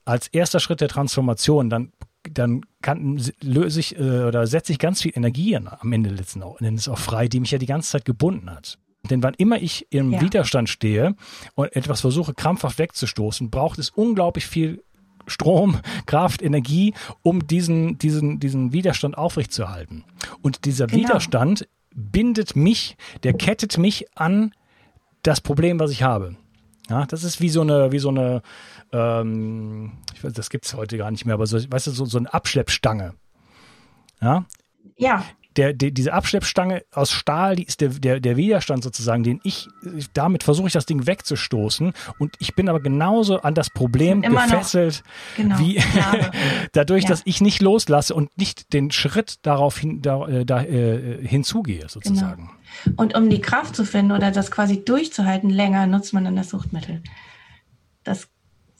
Als erster Schritt der Transformation, dann dann kann, löse ich äh, oder setze ich ganz viel Energie am Ende letzten Endes auch frei, die mich ja die ganze Zeit gebunden hat. Denn wann immer ich im ja. Widerstand stehe und etwas versuche krampfhaft wegzustoßen, braucht es unglaublich viel Strom, Kraft, Energie, um diesen, diesen, diesen Widerstand aufrechtzuerhalten. Und dieser genau. Widerstand bindet mich, der kettet mich an das Problem, was ich habe. Ja, das ist wie so eine, wie so eine, ähm, ich weiß, das gibt's heute gar nicht mehr, aber so, weißt du, so, so eine Abschleppstange. Ja. Ja der, der, diese Abschleppstange aus Stahl, die ist der, der, der Widerstand sozusagen, den ich, damit versuche ich das Ding wegzustoßen und ich bin aber genauso an das Problem gefesselt, genau, wie dadurch, ja. dass ich nicht loslasse und nicht den Schritt darauf hin, da, äh, da äh, hinzugehe sozusagen. Genau. Und um die Kraft zu finden oder das quasi durchzuhalten länger, nutzt man dann das Suchtmittel. Das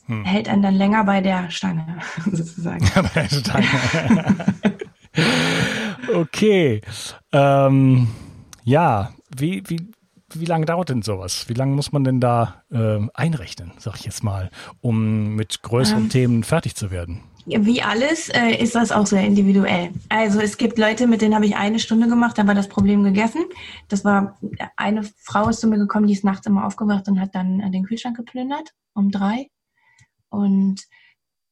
hm. hält einen dann länger bei der Stange, sozusagen. bei der Stange. okay. Ähm, ja, wie, wie, wie lange dauert denn sowas? Wie lange muss man denn da äh, einrechnen, sag ich jetzt mal, um mit größeren ähm, Themen fertig zu werden? Wie alles äh, ist das auch sehr individuell. Also es gibt Leute, mit denen habe ich eine Stunde gemacht, dann war das Problem gegessen. Das war eine Frau ist zu mir gekommen, die ist nachts immer aufgewacht und hat dann den Kühlschrank geplündert um drei. Und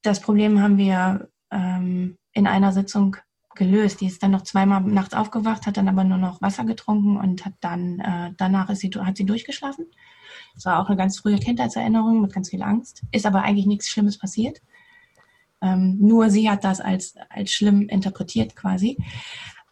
das Problem haben wir ähm, in einer Sitzung gelöst. Die ist dann noch zweimal nachts aufgewacht, hat dann aber nur noch Wasser getrunken und hat dann äh, danach ist sie, hat sie durchgeschlafen. Das war auch eine ganz frühe Kindheitserinnerung mit ganz viel Angst. Ist aber eigentlich nichts Schlimmes passiert. Ähm, nur sie hat das als, als schlimm interpretiert quasi.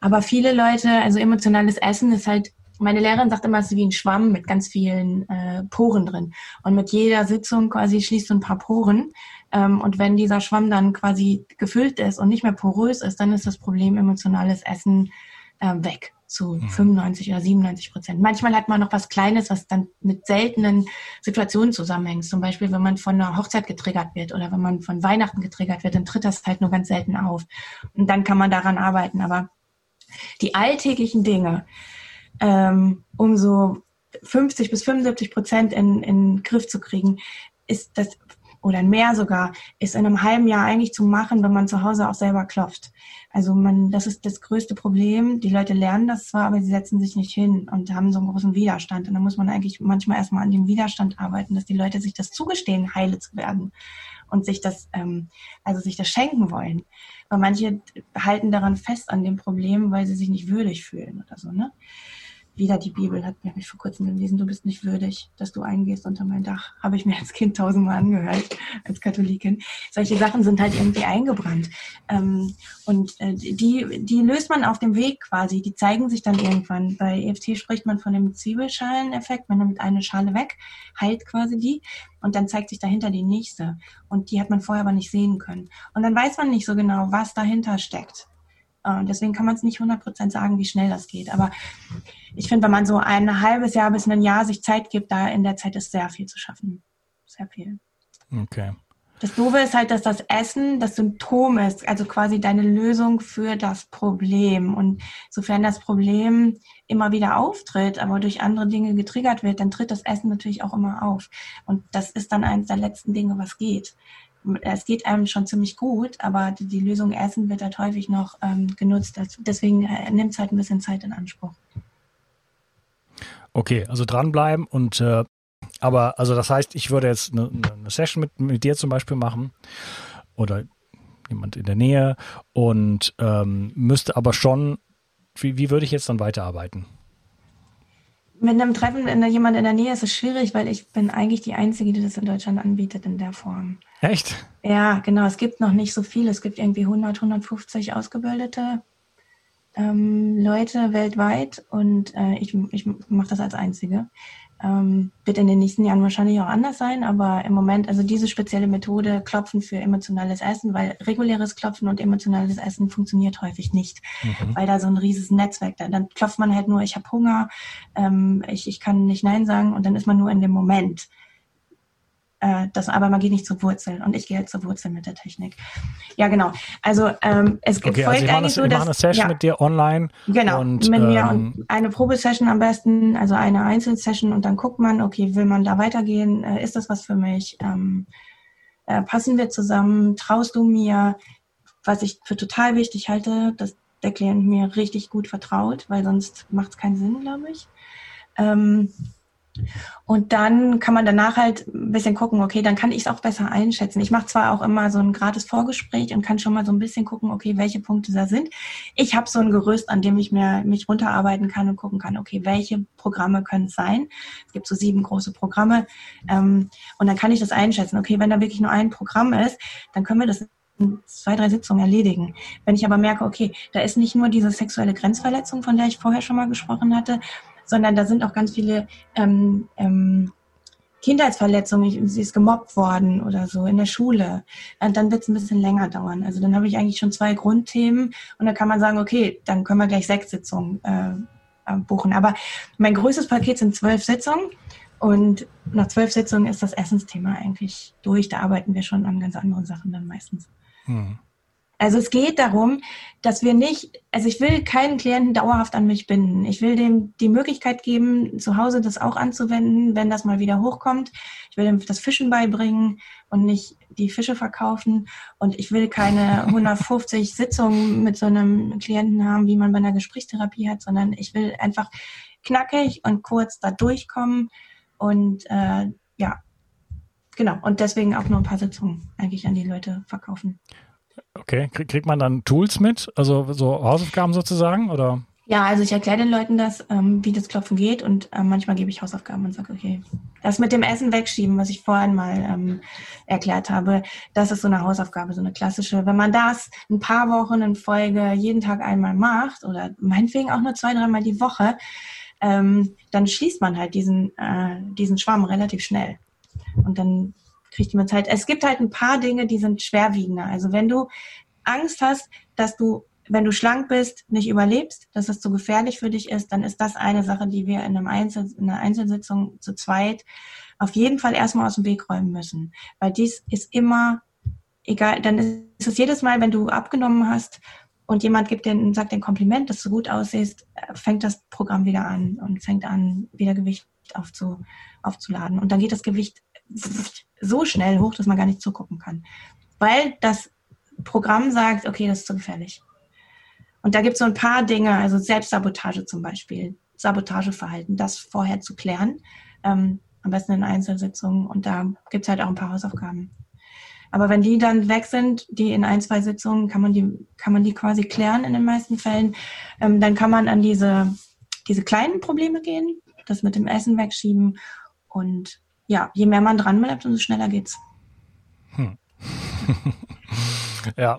Aber viele Leute, also emotionales Essen ist halt, meine Lehrerin sagt immer, es ist wie ein Schwamm mit ganz vielen äh, Poren drin. Und mit jeder Sitzung quasi schließt du ein paar Poren. Ähm, und wenn dieser Schwamm dann quasi gefüllt ist und nicht mehr porös ist, dann ist das Problem emotionales Essen äh, weg zu mhm. 95 oder 97 Prozent. Manchmal hat man noch was Kleines, was dann mit seltenen Situationen zusammenhängt. Zum Beispiel, wenn man von einer Hochzeit getriggert wird oder wenn man von Weihnachten getriggert wird, dann tritt das halt nur ganz selten auf. Und dann kann man daran arbeiten. Aber die alltäglichen Dinge, ähm, um so 50 bis 75 Prozent in, in den Griff zu kriegen, ist das oder mehr sogar, ist in einem halben Jahr eigentlich zu machen, wenn man zu Hause auch selber klopft. Also man, das ist das größte Problem. Die Leute lernen das zwar, aber sie setzen sich nicht hin und haben so einen großen Widerstand. Und da muss man eigentlich manchmal erstmal an dem Widerstand arbeiten, dass die Leute sich das zugestehen, heile zu werden und sich das, ähm, also sich das schenken wollen. Weil manche halten daran fest an dem Problem, weil sie sich nicht würdig fühlen oder so, ne? Wieder die Bibel, hat mir vor kurzem gelesen, du bist nicht würdig, dass du eingehst unter mein Dach. Habe ich mir als Kind tausendmal angehört, als Katholikin. Solche Sachen sind halt irgendwie eingebrannt. Ähm, und äh, die, die löst man auf dem Weg quasi, die zeigen sich dann irgendwann. Bei EFT spricht man von dem Zwiebelschaleneffekt, man nimmt eine Schale weg, heilt quasi die und dann zeigt sich dahinter die nächste. Und die hat man vorher aber nicht sehen können. Und dann weiß man nicht so genau, was dahinter steckt. Und deswegen kann man es nicht 100% sagen, wie schnell das geht. Aber ich finde, wenn man so ein halbes Jahr bis ein Jahr sich Zeit gibt, da in der Zeit ist sehr viel zu schaffen. Sehr viel. Okay. Das Doofe ist halt, dass das Essen das Symptom ist, also quasi deine Lösung für das Problem. Und sofern das Problem immer wieder auftritt, aber durch andere Dinge getriggert wird, dann tritt das Essen natürlich auch immer auf. Und das ist dann eines der letzten Dinge, was geht es geht einem schon ziemlich gut, aber die, Lösung Essen wird halt häufig noch ähm, genutzt. Deswegen äh, nimmt es halt ein bisschen Zeit in Anspruch. Okay, also dranbleiben und äh, aber also das heißt, ich würde jetzt eine, eine Session mit, mit dir zum Beispiel machen oder jemand in der Nähe und ähm, müsste aber schon, wie, wie würde ich jetzt dann weiterarbeiten? Mit einem Treffen in der, jemand in der Nähe ist es schwierig, weil ich bin eigentlich die Einzige, die das in Deutschland anbietet in der Form. Echt? Ja, genau. Es gibt noch nicht so viel. Es gibt irgendwie 100, 150 ausgebildete ähm, Leute weltweit und äh, ich, ich mache das als Einzige. Ähm, wird in den nächsten Jahren wahrscheinlich auch anders sein, aber im Moment, also diese spezielle Methode, Klopfen für emotionales Essen, weil reguläres Klopfen und emotionales Essen funktioniert häufig nicht, mhm. weil da so ein riesiges Netzwerk, da, dann klopft man halt nur, ich habe Hunger, ähm, ich, ich kann nicht Nein sagen und dann ist man nur in dem Moment. Äh, das, aber man geht nicht zur Wurzel und ich gehe halt zur Wurzel mit der Technik. Ja, genau. Also ähm, es okay, folgt also eigentlich so, dass... eine Session ja, mit dir online. Genau, und, mit mir ähm, und eine Probesession am besten, also eine Einzelsession und dann guckt man, okay, will man da weitergehen? Äh, ist das was für mich? Ähm, äh, passen wir zusammen? Traust du mir? Was ich für total wichtig halte, dass der Klient mir richtig gut vertraut, weil sonst macht es keinen Sinn, glaube ich. Ähm, Und dann kann man danach halt ein bisschen gucken, okay, dann kann ich es auch besser einschätzen. Ich mache zwar auch immer so ein gratis Vorgespräch und kann schon mal so ein bisschen gucken, okay, welche Punkte da sind. Ich habe so ein Gerüst, an dem ich mir mich runterarbeiten kann und gucken kann, okay, welche Programme können es sein. Es gibt so sieben große Programme. Ähm, und dann kann ich das einschätzen. Okay, wenn da wirklich nur ein Programm ist, dann können wir das in zwei, drei Sitzungen erledigen. Wenn ich aber merke, okay, da ist nicht nur diese sexuelle Grenzverletzung, von der ich vorher schon mal gesprochen hatte, sondern da sind auch ganz viele ähm, ähm, Kindheitsverletzungen, sie ist gemobbt worden oder so in der Schule, und dann wird es ein bisschen länger dauern. Also dann habe ich eigentlich schon zwei Grundthemen und dann kann man sagen, okay, dann können wir gleich sechs Sitzungen äh, buchen. Aber mein größtes Paket sind zwölf Sitzungen und nach zwölf Sitzungen ist das Essensthema eigentlich durch. Da arbeiten wir schon an ganz anderen Sachen dann meistens. Hm. Also es geht darum, dass wir nicht, also ich will keinen Klienten dauerhaft an mich binden. Ich will dem die Möglichkeit geben, zu Hause das auch anzuwenden, wenn das mal wieder hochkommt. Ich will dem das Fischen beibringen und nicht die Fische verkaufen. Und ich will keine 150 Sitzungen mit so einem Klienten haben, wie man bei einer Gesprächstherapie hat, sondern ich will einfach knackig und kurz da durchkommen. Und äh, ja, genau. Und deswegen auch nur ein paar Sitzungen eigentlich an die Leute verkaufen. Okay, kriegt man dann Tools mit, also so Hausaufgaben sozusagen, oder? Ja, also ich erkläre den Leuten das, ähm, wie das Klopfen geht und ähm, manchmal gebe ich Hausaufgaben und sage, okay, das mit dem Essen wegschieben, was ich vorhin mal ähm, erklärt habe, das ist so eine Hausaufgabe, so eine klassische. Wenn man das ein paar Wochen in Folge jeden Tag einmal macht oder meinetwegen auch nur zwei, dreimal die Woche, ähm, dann schließt man halt diesen, äh, diesen Schwamm relativ schnell. Und dann kriegt man Zeit. Es gibt halt ein paar Dinge, die sind schwerwiegender. Also wenn du Angst hast, dass du, wenn du schlank bist, nicht überlebst, dass es zu gefährlich für dich ist, dann ist das eine Sache, die wir in, Einzel, in einer Einzelsitzung zu zweit auf jeden Fall erstmal aus dem Weg räumen müssen. Weil dies ist immer egal, dann ist es jedes Mal, wenn du abgenommen hast und jemand gibt dir, sagt dir ein Kompliment, dass du gut aussiehst, fängt das Programm wieder an und fängt an, wieder Gewicht aufzu, aufzuladen. Und dann geht das Gewicht so schnell hoch, dass man gar nicht zugucken kann. Weil das Programm sagt, okay, das ist zu gefährlich. Und da gibt es so ein paar Dinge, also Selbstsabotage zum Beispiel, Sabotageverhalten, das vorher zu klären, ähm, am besten in Einzelsitzungen. Und da gibt es halt auch ein paar Hausaufgaben. Aber wenn die dann weg sind, die in ein, zwei Sitzungen, kann man die, kann man die quasi klären in den meisten Fällen. Ähm, dann kann man an diese, diese kleinen Probleme gehen, das mit dem Essen wegschieben und ja, je mehr man dran bleibt, umso schneller geht's. Hm. ja,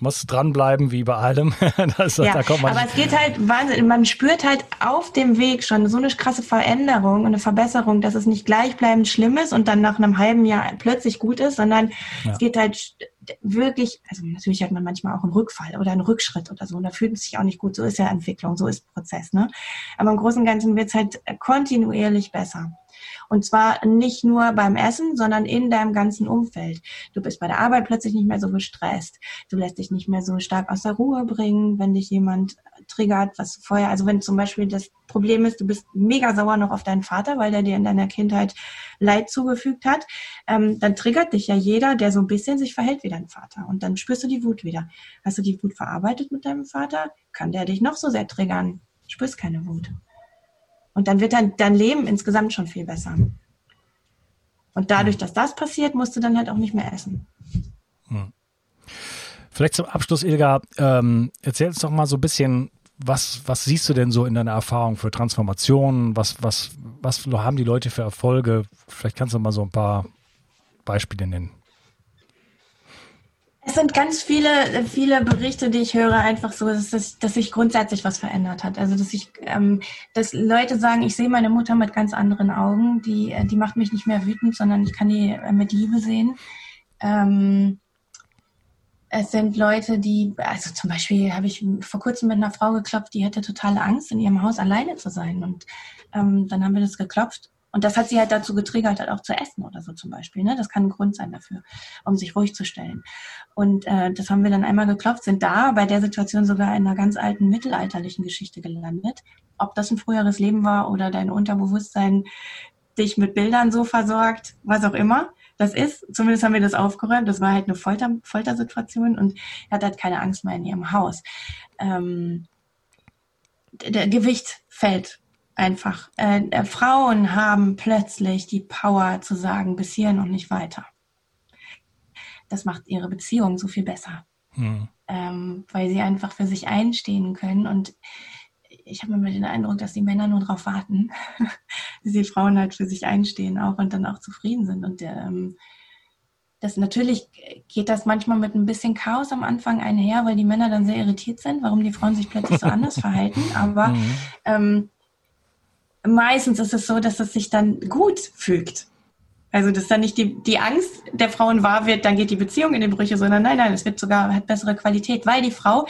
muss dranbleiben wie bei allem. das, ja, aber es geht halt Wahnsinn. Man spürt halt auf dem Weg schon so eine krasse Veränderung und eine Verbesserung, dass es nicht gleichbleibend schlimm ist und dann nach einem halben Jahr plötzlich gut ist, sondern ja. es geht halt wirklich, also natürlich hat man manchmal auch einen Rückfall oder einen Rückschritt oder so und da fühlt es sich auch nicht gut. So ist ja Entwicklung, so ist Prozess. Ne? Aber im Großen und Ganzen wird es halt kontinuierlich besser. Und zwar nicht nur beim Essen, sondern in deinem ganzen Umfeld. Du bist bei der Arbeit plötzlich nicht mehr so gestresst. Du lässt dich nicht mehr so stark aus der Ruhe bringen, wenn dich jemand triggert, was vorher, also wenn zum Beispiel das Problem ist, du bist mega sauer noch auf deinen Vater, weil der dir in deiner Kindheit Leid zugefügt hat, ähm, dann triggert dich ja jeder, der so ein bisschen sich verhält wie dein Vater. Und dann spürst du die Wut wieder. Hast du die Wut verarbeitet mit deinem Vater? Kann der dich noch so sehr triggern? Spürst keine Wut. Und dann wird dein, dein Leben insgesamt schon viel besser. Und dadurch, dass das passiert, musst du dann halt auch nicht mehr essen. Hm. Vielleicht zum Abschluss, Ilga, ähm, erzähl uns doch mal so ein bisschen, was, was siehst du denn so in deiner Erfahrung für Transformationen? Was, was, was haben die Leute für Erfolge? Vielleicht kannst du mal so ein paar Beispiele nennen. Es sind ganz viele, viele Berichte, die ich höre, einfach so, dass, dass, dass sich grundsätzlich was verändert hat. Also dass ich, ähm, dass Leute sagen, ich sehe meine Mutter mit ganz anderen Augen, die, äh, die macht mich nicht mehr wütend, sondern ich kann die äh, mit Liebe sehen. Ähm, es sind Leute, die, also zum Beispiel habe ich vor kurzem mit einer Frau geklopft, die hatte totale Angst, in ihrem Haus alleine zu sein. Und ähm, dann haben wir das geklopft und das hat sie halt dazu getriggert, halt auch zu essen oder so zum Beispiel. Ne? Das kann ein Grund sein dafür, um sich ruhig zu stellen. Und äh, das haben wir dann einmal geklopft, sind da bei der Situation sogar in einer ganz alten mittelalterlichen Geschichte gelandet. Ob das ein früheres Leben war oder dein Unterbewusstsein dich mit Bildern so versorgt, was auch immer das ist. Zumindest haben wir das aufgeräumt. Das war halt eine Folter, Foltersituation und er hat halt keine Angst mehr in ihrem Haus. Ähm, der Gewicht fällt einfach. Äh, äh, Frauen haben plötzlich die Power zu sagen, bis hierhin und nicht weiter. Das macht ihre Beziehung so viel besser, hm. ähm, weil sie einfach für sich einstehen können. Und ich habe immer den Eindruck, dass die Männer nur darauf warten, dass die Frauen halt für sich einstehen auch und dann auch zufrieden sind. Und ähm, das natürlich geht das manchmal mit ein bisschen Chaos am Anfang einher, weil die Männer dann sehr irritiert sind, warum die Frauen sich plötzlich so anders verhalten. Aber mhm. ähm, meistens ist es so, dass es sich dann gut fügt. Also, dass dann nicht die, die Angst der Frauen wahr wird, dann geht die Beziehung in die Brüche, sondern nein, nein, es wird sogar, hat bessere Qualität, weil die Frau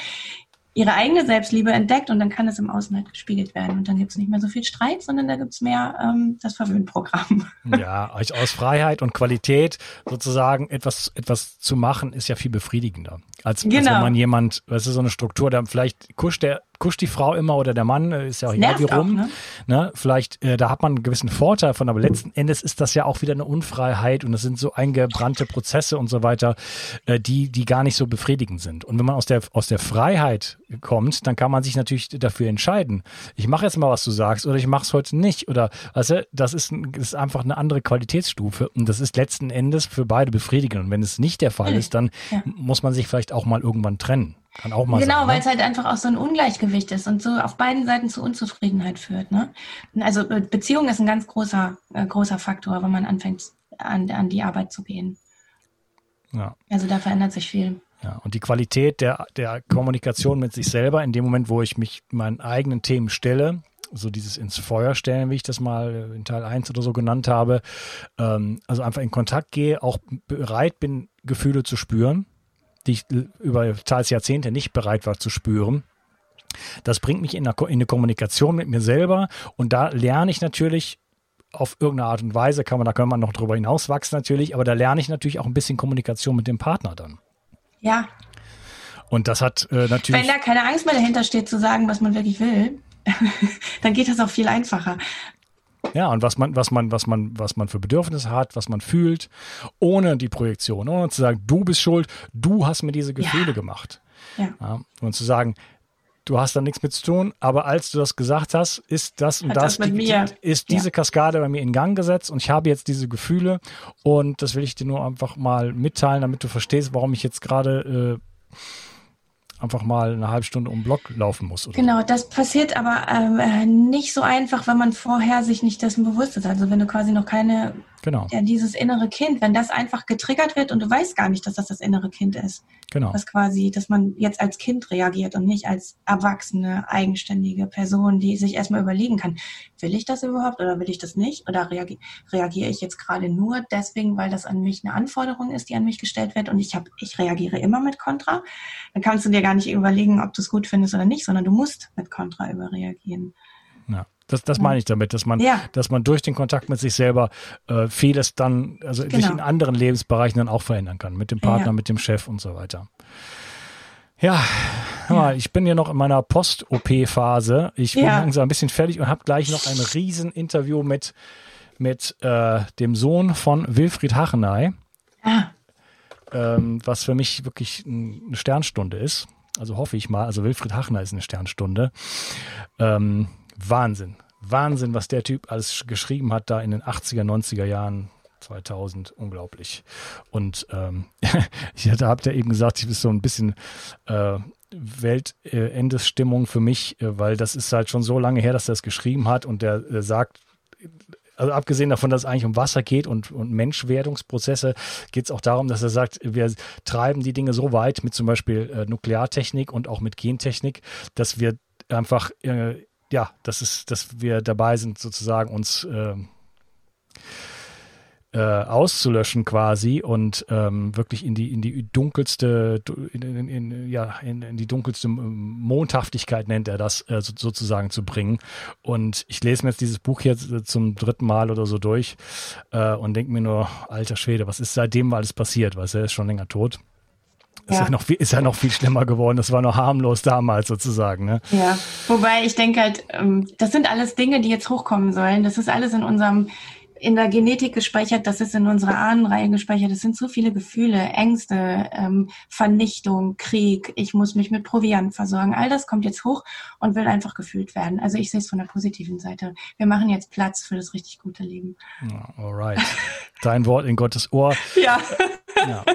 ihre eigene Selbstliebe entdeckt und dann kann es im Außen halt gespiegelt werden. Und dann gibt es nicht mehr so viel Streit, sondern da gibt es mehr ähm, das Verwöhnprogramm. Ja, aus Freiheit und Qualität sozusagen etwas, etwas zu machen, ist ja viel befriedigender. Als, genau. als wenn man jemand, weißt du, so eine Struktur, da vielleicht kuscht der kuscht die Frau immer oder der Mann, äh, ist ja auch egal wie rum. ne? ne? Vielleicht, äh, da hat man einen gewissen Vorteil von, aber letzten Endes ist das ja auch wieder eine Unfreiheit und das sind so eingebrannte Prozesse und so weiter, äh, die, die gar nicht so befriedigend sind. Und wenn man aus der, aus der Freiheit kommt, dann kann man sich natürlich dafür entscheiden. Ich mache jetzt mal, was du sagst, oder ich mache es heute nicht. Oder weißt du, das ist, das ist einfach eine andere Qualitätsstufe und das ist letzten Endes für beide befriedigend. Und wenn es nicht der Fall ist, dann ja. muss man sich vielleicht auch mal irgendwann trennen. Kann auch mal Genau, sein, weil ne? es halt einfach auch so ein Ungleichgewicht ist und so auf beiden Seiten zu Unzufriedenheit führt. Ne? Also äh, Beziehung ist ein ganz großer, äh, großer Faktor, wenn man anfängt, an, an die Arbeit zu gehen. Ja. Also da verändert sich viel. Ja, und die Qualität der, der Kommunikation mit sich selber, in dem Moment, wo ich mich meinen eigenen Themen stelle, so dieses ins Feuer stellen, wie ich das mal in Teil 1 oder so genannt habe, ähm, also einfach in Kontakt gehe, auch bereit bin, Gefühle zu spüren, die ich über teils Jahrzehnte nicht bereit war zu spüren. Das bringt mich in eine, in eine Kommunikation mit mir selber und da lerne ich natürlich auf irgendeine Art und Weise, kann man, da kann man noch drüber hinauswachsen natürlich, aber da lerne ich natürlich auch ein bisschen Kommunikation mit dem Partner dann. Ja. Und das hat äh, natürlich. Wenn da keine Angst mehr dahinter steht, zu sagen, was man wirklich will, dann geht das auch viel einfacher. Ja, und was man, was man, was man, was man für Bedürfnisse hat, was man fühlt, ohne die Projektion, ohne zu sagen, du bist schuld, du hast mir diese Gefühle ja. gemacht. Ja. ja. Und zu sagen, du hast da nichts mit zu tun, aber als du das gesagt hast, ist das und hat das, das die, ist diese ja. Kaskade bei mir in Gang gesetzt und ich habe jetzt diese Gefühle und das will ich dir nur einfach mal mitteilen, damit du verstehst, warum ich jetzt gerade äh, einfach mal eine halbe Stunde um den Block laufen muss. genau, so. das passiert aber ähm, äh, nicht so einfach, wenn man vorher sich nicht dessen bewusst ist. Also wenn du quasi noch keine, genau. ja, dieses innere Kind, wenn das einfach getriggert wird und du weißt gar nicht, dass das das innere Kind ist. Genau. Was quasi, dass man jetzt als Kind reagiert und nicht als erwachsene, eigenständige Person, die sich erstmal überlegen kann, will ich das überhaupt oder will ich das nicht? Oder reagi reagiere ich jetzt gerade nur deswegen, weil das an mich eine Anforderung ist, die an mich gestellt wird und ich habe, ich reagiere immer mit Kontra? Dann kannst du dir gar nicht überlegen, ob du es gut findest oder nicht, sondern du musst mit Kontra überreagieren. Ja. Das, das meine ich damit, dass man, ja. dass man durch den Kontakt mit sich selber äh, vieles dann, also genau. sich in anderen Lebensbereichen dann auch verändern kann, mit dem Partner, ja. mit dem Chef und so weiter. Ja, ja. ich bin ja noch in meiner Post-OP-Phase. Ich bin langsam ein bisschen fertig und habe gleich noch ein Riesen-Interview mit, mit äh, dem Sohn von Wilfried Hachenay. Ah. Ähm, was für mich wirklich eine Sternstunde ist. Also hoffe ich mal. Also Wilfried Hachner ist eine Sternstunde. Ähm, Wahnsinn. Wahnsinn, was der Typ alles geschrieben hat da in den 80er, 90er Jahren. 2000, unglaublich. Und ähm, ich hatte, habt ja eben gesagt, ich bin so ein bisschen äh, Weltendesstimmung für mich, äh, weil das ist halt schon so lange her, dass er es geschrieben hat und der, der sagt, also abgesehen davon, dass es eigentlich um Wasser geht und, und Menschwerdungsprozesse, geht es auch darum, dass er sagt, wir treiben die Dinge so weit mit zum Beispiel äh, Nukleartechnik und auch mit Gentechnik, dass wir einfach äh, ja, das ist, dass wir dabei sind, sozusagen uns äh, äh, auszulöschen quasi und ähm, wirklich in die in die dunkelste in, in, in ja in, in, die dunkelste Mondhaftigkeit nennt er das äh, so, sozusagen zu bringen und ich lese mir jetzt dieses Buch jetzt zum dritten Mal oder so durch äh, und denke mir nur alter Schwede was ist seitdem alles passiert weil er ist schon länger tot ist ja. noch viel, ist ja noch viel schlimmer geworden. Das war noch harmlos damals sozusagen. Ne? Ja, wobei ich denke halt, ähm, das sind alles Dinge, die jetzt hochkommen sollen. Das ist alles in unserem in der Genetik gespeichert, das ist in unserer Ahnenreihe gespeichert. Das sind so viele Gefühle, Ängste, ähm, Vernichtung, Krieg. Ich muss mich mit Proviant versorgen. All das kommt jetzt hoch und will einfach gefühlt werden. Also ich sehe es von der positiven Seite. Wir machen jetzt Platz für das richtig gute Leben. Alright. Dein Wort in Gottes Ohr. Ja. ja.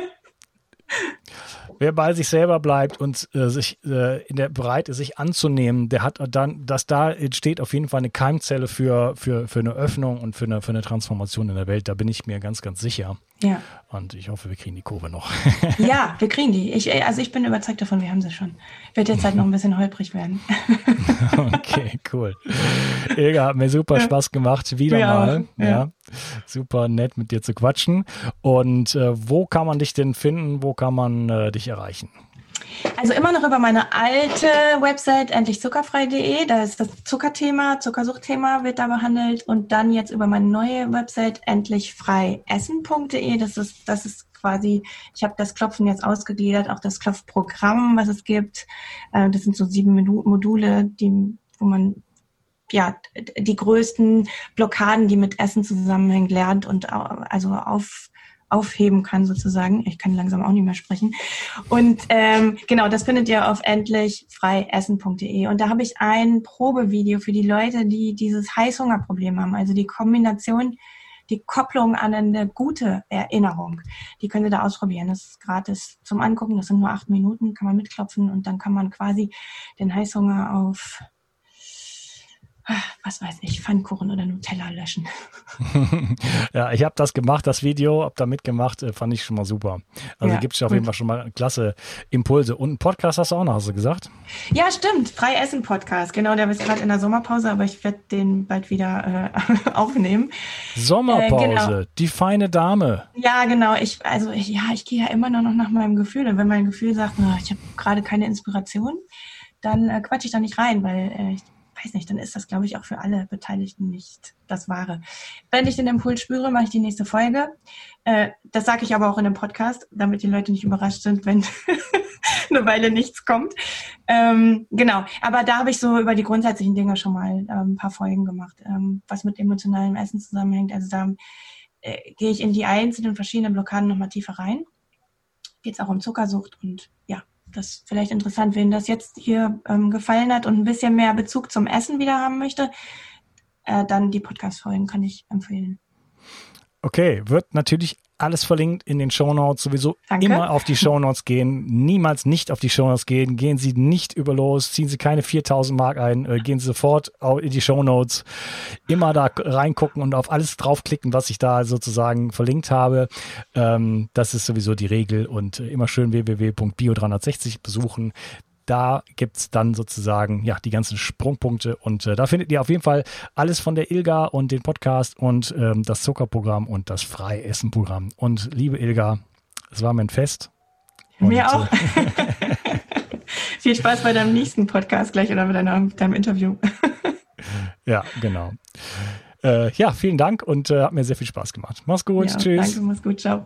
Wer bei sich selber bleibt und äh, sich äh, in der bereit ist, sich anzunehmen, der hat dann, dass da entsteht auf jeden Fall eine Keimzelle für, für, für eine Öffnung und für eine, für eine Transformation in der Welt. Da bin ich mir ganz, ganz sicher. Ja. Und ich hoffe, wir kriegen die Kurve noch. ja, wir kriegen die. Ich, also ich bin überzeugt davon, wir haben sie schon. Wird jetzt halt noch ein bisschen holprig werden. okay, cool. Ilga, hat mir super Spaß gemacht. Wieder ja, mal. Ja. ja. Super nett mit dir zu quatschen. Und äh, wo kann man dich denn finden? Wo kann man äh, dich erreichen? Also immer noch über meine alte Website endlichzuckerfrei.de. Da ist das Zuckerthema, Zuckersuchtthema wird da behandelt und dann jetzt über meine neue Website endlichfreiessen.de. Das ist das ist quasi, ich habe das Klopfen jetzt ausgegliedert, auch das Klopfprogramm, was es gibt. Äh, das sind so sieben Module, die, wo man ja die größten Blockaden, die mit Essen zusammenhängen, lernt und also auf aufheben kann sozusagen. Ich kann langsam auch nicht mehr sprechen. Und ähm, genau, das findet ihr auf endlichfreiessen.de. Und da habe ich ein Probevideo für die Leute, die dieses Heißhungerproblem haben. Also die Kombination, die Kopplung an eine gute Erinnerung. Die könnt ihr da ausprobieren. Das ist gratis zum Angucken. Das sind nur acht Minuten, kann man mitklopfen und dann kann man quasi den Heißhunger auf was weiß ich, Pfannkuchen oder Nutella löschen. ja, ich habe das gemacht, das Video, habe da mitgemacht, äh, fand ich schon mal super. Also ja, gibt es auf jeden Fall schon mal klasse Impulse. Und einen Podcast hast du auch noch, hast du gesagt? Ja, stimmt. Frei Essen Podcast. Genau, der ist gerade in der Sommerpause, aber ich werde den bald wieder äh, aufnehmen. Sommerpause, äh, genau. die feine Dame. Ja, genau. Ich, also ich, ja, ich gehe ja immer nur noch nach meinem Gefühl. Und wenn mein Gefühl sagt, oh, ich habe gerade keine Inspiration, dann äh, quatsche ich da nicht rein, weil äh, ich weiß nicht, dann ist das, glaube ich, auch für alle Beteiligten nicht das Wahre. Wenn ich den Impuls spüre, mache ich die nächste Folge. Äh, das sage ich aber auch in dem Podcast, damit die Leute nicht überrascht sind, wenn eine Weile nichts kommt. Ähm, genau, aber da habe ich so über die grundsätzlichen Dinge schon mal ähm, ein paar Folgen gemacht, ähm, was mit emotionalem Essen zusammenhängt. Also da äh, gehe ich in die einzelnen verschiedenen Blockaden nochmal tiefer rein. Geht es auch um Zuckersucht und ja, das ist vielleicht interessant, wen das jetzt hier ähm, gefallen hat und ein bisschen mehr Bezug zum Essen wieder haben möchte, äh, dann die Podcast-Folgen kann ich empfehlen. Okay, wird natürlich alles verlinkt in den Shownotes. Sowieso Danke. immer auf die Shownotes gehen. Niemals nicht auf die Shownotes gehen. Gehen Sie nicht über los. Ziehen Sie keine 4000 Mark ein. Äh, gehen Sie sofort in die Shownotes. Immer da reingucken und auf alles draufklicken, was ich da sozusagen verlinkt habe. Ähm, das ist sowieso die Regel und immer schön www.bio360 besuchen da gibt es dann sozusagen ja die ganzen Sprungpunkte und äh, da findet ihr auf jeden Fall alles von der Ilga und den Podcast und ähm, das Zuckerprogramm und das Freiessen-Programm. Und liebe Ilga, es war mein Fest. Und, Mir auch. Äh, Viel Spaß bei deinem nächsten Podcast gleich oder bei deinem, deinem Interview. ja, genau. Äh, ja, vielen Dank und äh, hat mir sehr viel Spaß gemacht. Mach's gut. Ja, tschüss. Danke, mach's gut. Ciao.